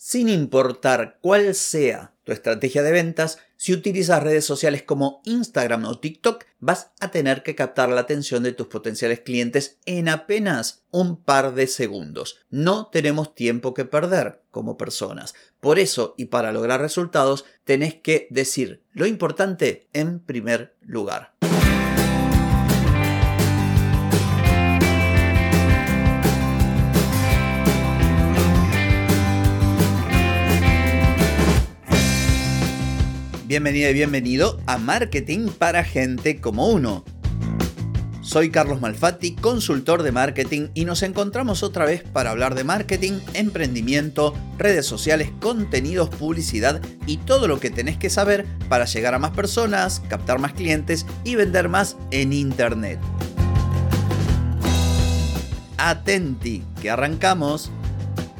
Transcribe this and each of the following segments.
Sin importar cuál sea tu estrategia de ventas, si utilizas redes sociales como Instagram o TikTok, vas a tener que captar la atención de tus potenciales clientes en apenas un par de segundos. No tenemos tiempo que perder como personas. Por eso, y para lograr resultados, tenés que decir lo importante en primer lugar. Bienvenida y bienvenido a Marketing para Gente como Uno. Soy Carlos Malfatti, consultor de marketing y nos encontramos otra vez para hablar de marketing, emprendimiento, redes sociales, contenidos, publicidad y todo lo que tenés que saber para llegar a más personas, captar más clientes y vender más en Internet. Atenti, que arrancamos.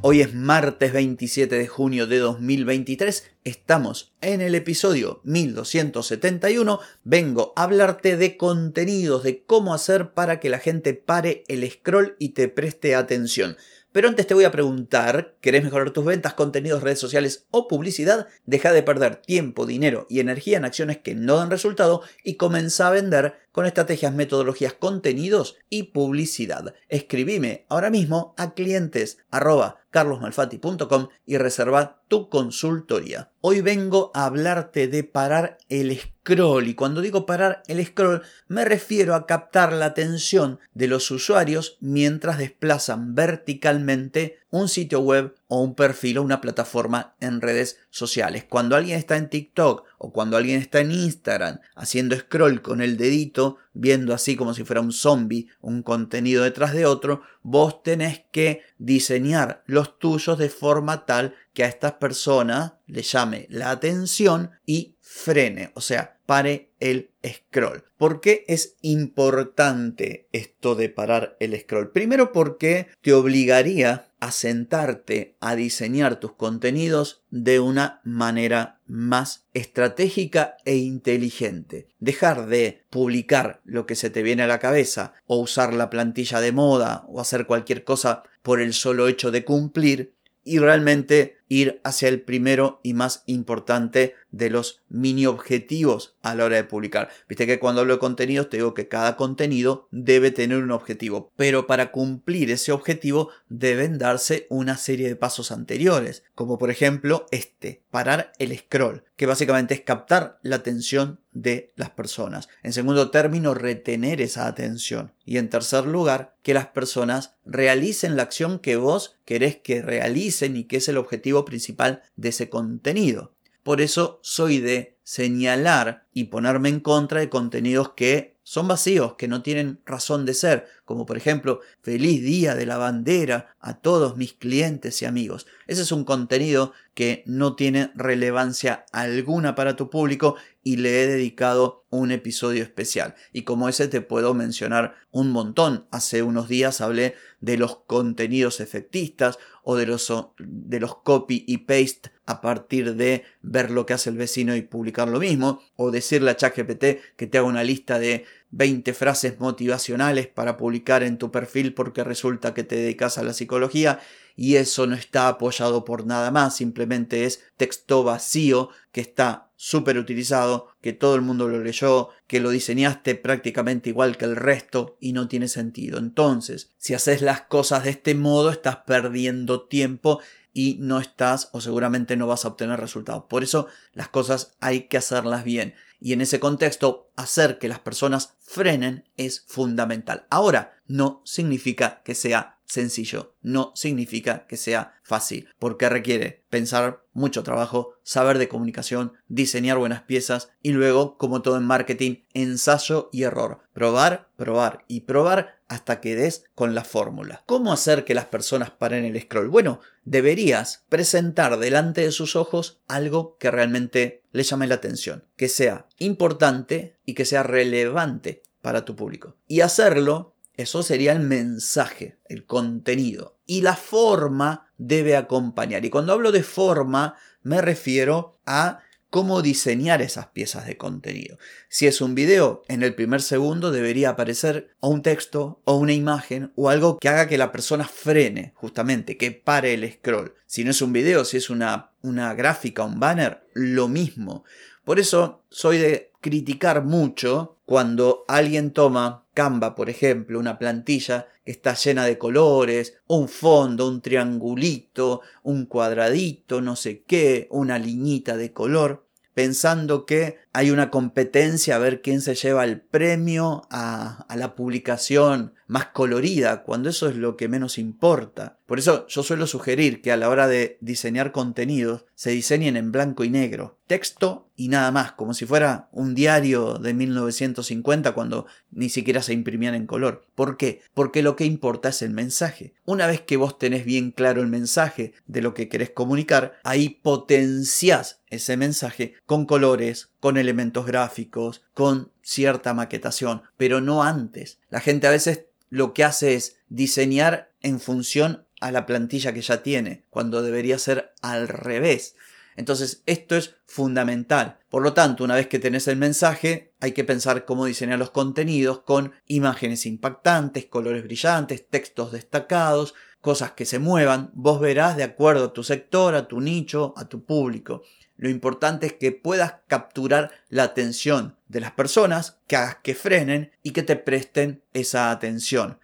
Hoy es martes 27 de junio de 2023, estamos en el episodio 1271, vengo a hablarte de contenidos, de cómo hacer para que la gente pare el scroll y te preste atención. Pero antes te voy a preguntar, ¿querés mejorar tus ventas, contenidos, redes sociales o publicidad? Deja de perder tiempo, dinero y energía en acciones que no dan resultado y comienza a vender con estrategias, metodologías, contenidos y publicidad. Escribime ahora mismo a clientes carlosmalfati.com y reserva tu consultoría. Hoy vengo a hablarte de parar el scroll y cuando digo parar el scroll me refiero a captar la atención de los usuarios mientras desplazan verticalmente un sitio web o un perfil o una plataforma en redes sociales. Cuando alguien está en TikTok o cuando alguien está en Instagram haciendo scroll con el dedito, viendo así como si fuera un zombie un contenido detrás de otro, vos tenés que diseñar los tuyos de forma tal que a estas personas le llame la atención y frene, o sea, pare el scroll. ¿Por qué es importante esto de parar el scroll? Primero porque te obligaría a sentarte a diseñar tus contenidos de una manera más estratégica e inteligente. Dejar de publicar lo que se te viene a la cabeza o usar la plantilla de moda o hacer cualquier cosa por el solo hecho de cumplir y realmente ir hacia el primero y más importante de los mini objetivos a la hora de publicar. Viste que cuando hablo de contenidos te digo que cada contenido debe tener un objetivo, pero para cumplir ese objetivo deben darse una serie de pasos anteriores, como por ejemplo este, parar el scroll, que básicamente es captar la atención de las personas. En segundo término, retener esa atención. Y en tercer lugar, que las personas realicen la acción que vos querés que realicen y que es el objetivo principal de ese contenido. Por eso soy de señalar y ponerme en contra de contenidos que son vacíos, que no tienen razón de ser, como por ejemplo, feliz día de la bandera a todos mis clientes y amigos. Ese es un contenido que no tiene relevancia alguna para tu público y le he dedicado un episodio especial. Y como ese te puedo mencionar un montón. Hace unos días hablé de los contenidos efectistas o de los, de los copy y paste a partir de ver lo que hace el vecino y publicar lo mismo, o decirle a ChatGPT que te haga una lista de 20 frases motivacionales para publicar en tu perfil porque resulta que te dedicas a la psicología y eso no está apoyado por nada más, simplemente es texto vacío que está súper utilizado, que todo el mundo lo leyó, que lo diseñaste prácticamente igual que el resto y no tiene sentido. Entonces, si haces las cosas de este modo, estás perdiendo tiempo y no estás o seguramente no vas a obtener resultados. Por eso las cosas hay que hacerlas bien. Y en ese contexto, hacer que las personas frenen es fundamental. Ahora, no significa que sea sencillo, no significa que sea fácil, porque requiere pensar mucho trabajo, saber de comunicación, diseñar buenas piezas y luego, como todo en marketing, ensayo y error. Probar, probar y probar hasta que des con la fórmula. ¿Cómo hacer que las personas paren el scroll? Bueno, deberías presentar delante de sus ojos algo que realmente le llame la atención, que sea importante y que sea relevante para tu público. Y hacerlo eso sería el mensaje, el contenido. Y la forma debe acompañar. Y cuando hablo de forma, me refiero a cómo diseñar esas piezas de contenido. Si es un video, en el primer segundo debería aparecer o un texto o una imagen o algo que haga que la persona frene, justamente, que pare el scroll. Si no es un video, si es una, una gráfica, un banner, lo mismo. Por eso soy de criticar mucho cuando alguien toma Canva, por ejemplo, una plantilla que está llena de colores, un fondo, un triangulito, un cuadradito, no sé qué, una liñita de color, pensando que hay una competencia a ver quién se lleva el premio a, la publicación más colorida, cuando eso es lo que menos importa. Por eso yo suelo sugerir que a la hora de diseñar contenidos se diseñen en blanco y negro, texto y nada más, como si fuera un diario de 1950 cuando ni siquiera se imprimían en color. ¿Por qué? Porque lo que importa es el mensaje. Una vez que vos tenés bien claro el mensaje de lo que querés comunicar, ahí potenciás ese mensaje con colores, con elementos gráficos, con cierta maquetación, pero no antes. La gente a veces lo que hace es diseñar en función a la plantilla que ya tiene, cuando debería ser al revés. Entonces, esto es fundamental. Por lo tanto, una vez que tenés el mensaje, hay que pensar cómo diseñar los contenidos con imágenes impactantes, colores brillantes, textos destacados, cosas que se muevan. Vos verás de acuerdo a tu sector, a tu nicho, a tu público. Lo importante es que puedas capturar la atención de las personas, que hagas que frenen y que te presten esa atención.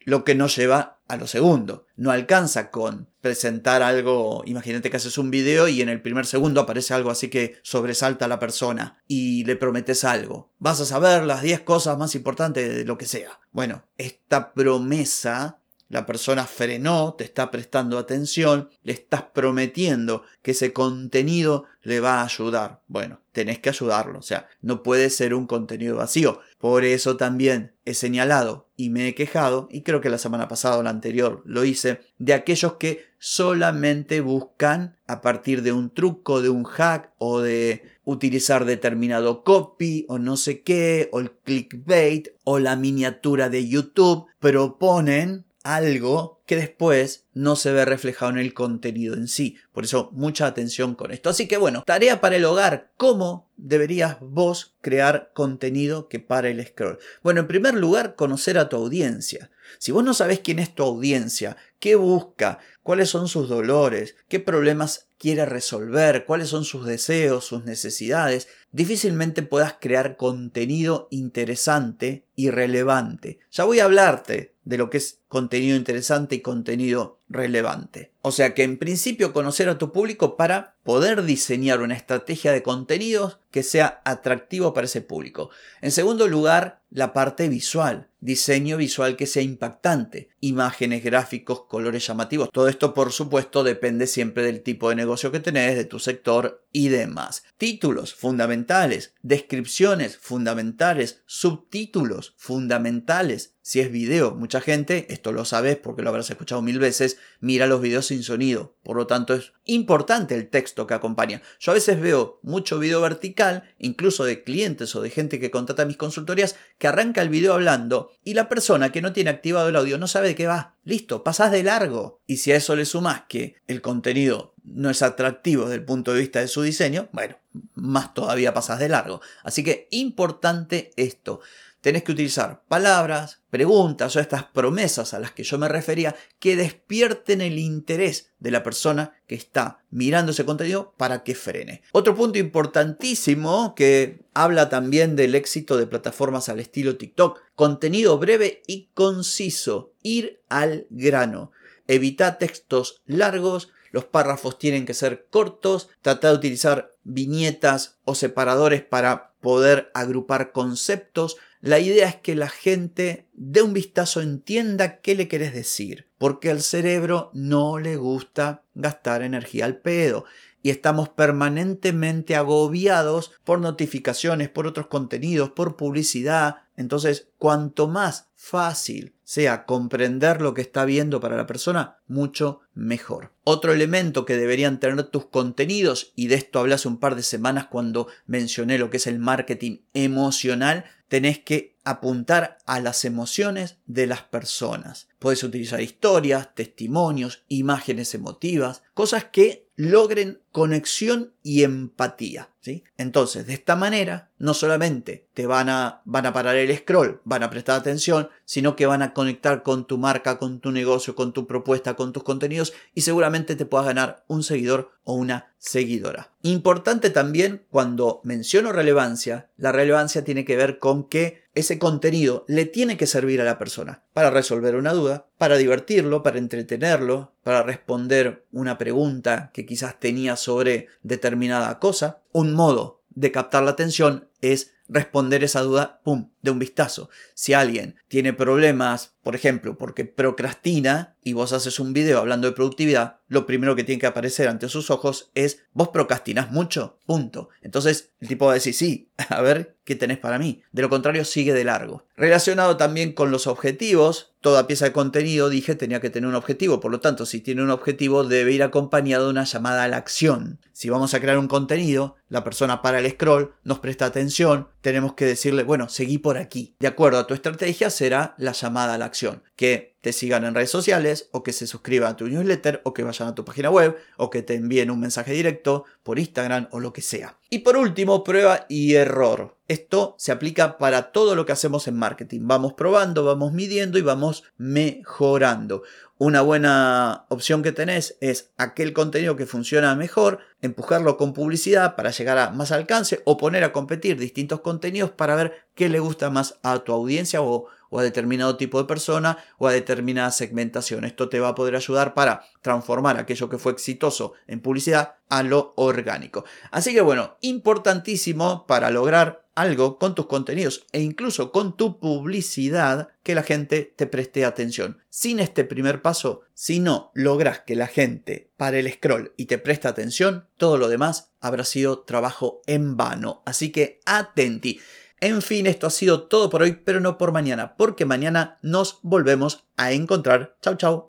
Lo que nos lleva a lo segundo. No alcanza con presentar algo, imagínate que haces un video y en el primer segundo aparece algo así que sobresalta a la persona y le prometes algo. Vas a saber las 10 cosas más importantes de lo que sea. Bueno, esta promesa la persona frenó, te está prestando atención, le estás prometiendo que ese contenido le va a ayudar. Bueno, tenés que ayudarlo, o sea, no puede ser un contenido vacío. Por eso también he señalado y me he quejado, y creo que la semana pasada o la anterior lo hice, de aquellos que solamente buscan a partir de un truco, de un hack o de utilizar determinado copy o no sé qué, o el clickbait o la miniatura de YouTube, proponen algo que después no se ve reflejado en el contenido en sí. Por eso mucha atención con esto. Así que bueno, tarea para el hogar. ¿Cómo deberías vos crear contenido que para el scroll? Bueno, en primer lugar, conocer a tu audiencia. Si vos no sabés quién es tu audiencia, qué busca, cuáles son sus dolores, qué problemas quiere resolver, cuáles son sus deseos, sus necesidades, difícilmente puedas crear contenido interesante y relevante. Ya voy a hablarte de lo que es contenido interesante y contenido relevante. O sea que en principio conocer a tu público para poder diseñar una estrategia de contenidos que sea atractivo para ese público. En segundo lugar, la parte visual, diseño visual que sea impactante, imágenes, gráficos, colores llamativos. Todo esto por supuesto depende siempre del tipo de negocio que tenés, de tu sector y demás. Títulos fundamentales, descripciones fundamentales, subtítulos fundamentales. Si es video, mucha gente, esto lo sabes porque lo habrás escuchado mil veces, mira los videos sin sonido. Por lo tanto, es importante el texto que acompaña. Yo a veces veo mucho video vertical, incluso de clientes o de gente que contrata mis consultorías, que arranca el video hablando y la persona que no tiene activado el audio no sabe de qué va. Listo, pasás de largo. Y si a eso le sumas que el contenido no es atractivo desde el punto de vista de su diseño, bueno, más todavía pasas de largo. Así que importante esto tenés que utilizar palabras, preguntas o estas promesas a las que yo me refería que despierten el interés de la persona que está mirando ese contenido para que frene. Otro punto importantísimo que habla también del éxito de plataformas al estilo TikTok, contenido breve y conciso, ir al grano. Evita textos largos, los párrafos tienen que ser cortos, trata de utilizar viñetas o separadores para poder agrupar conceptos, la idea es que la gente de un vistazo entienda qué le querés decir, porque al cerebro no le gusta gastar energía al pedo y estamos permanentemente agobiados por notificaciones, por otros contenidos, por publicidad. Entonces, cuanto más fácil sea comprender lo que está viendo para la persona, mucho mejor. Otro elemento que deberían tener tus contenidos, y de esto hablé hace un par de semanas cuando mencioné lo que es el marketing emocional, tenés que apuntar a las emociones de las personas. Puedes utilizar historias, testimonios, imágenes emotivas, cosas que logren conexión y empatía. ¿sí? Entonces, de esta manera, no solamente te van a, van a parar el scroll, van a prestar atención, sino que van a conectar con tu marca, con tu negocio, con tu propuesta, con tus contenidos y seguramente te puedas ganar un seguidor o una seguidora. Importante también cuando menciono relevancia, la relevancia tiene que ver con que ese contenido le tiene que servir a la persona para resolver una duda, para divertirlo, para entretenerlo, para responder una pregunta que quizás tenía sobre determinada cosa. Un modo de captar la atención es responder esa duda, ¡pum!, de un vistazo. Si alguien tiene problemas, por ejemplo, porque procrastina y vos haces un video hablando de productividad, lo primero que tiene que aparecer ante sus ojos es, vos procrastinas mucho, punto. Entonces el tipo va a decir, sí, a ver qué tenés para mí. De lo contrario, sigue de largo. Relacionado también con los objetivos, toda pieza de contenido, dije, tenía que tener un objetivo. Por lo tanto, si tiene un objetivo, debe ir acompañado de una llamada a la acción. Si vamos a crear un contenido, la persona para el scroll, nos presta atención, tenemos que decirle, bueno, seguí por aquí. De acuerdo a tu estrategia será la llamada a la acción, que te sigan en redes sociales o que se suscriban a tu newsletter o que vayan a tu página web o que te envíen un mensaje directo por Instagram o lo que sea. Y por último, prueba y error. Esto se aplica para todo lo que hacemos en marketing. Vamos probando, vamos midiendo y vamos mejorando. Una buena opción que tenés es aquel contenido que funciona mejor, empujarlo con publicidad para llegar a más alcance o poner a competir distintos contenidos para ver qué le gusta más a tu audiencia o, a determinado tipo de persona o a determinada segmentación. Esto te va a poder ayudar para transformar aquello que fue exitoso en publicidad a lo orgánico. Así que bueno, importantísimo para lograr algo con tus contenidos e incluso con tu publicidad que la gente te preste atención. Sin este primer paso, si no logras que la gente pare el scroll y te preste atención, todo lo demás habrá sido trabajo en vano. Así que atenti. En fin, esto ha sido todo por hoy, pero no por mañana, porque mañana nos volvemos a encontrar. Chao, chao.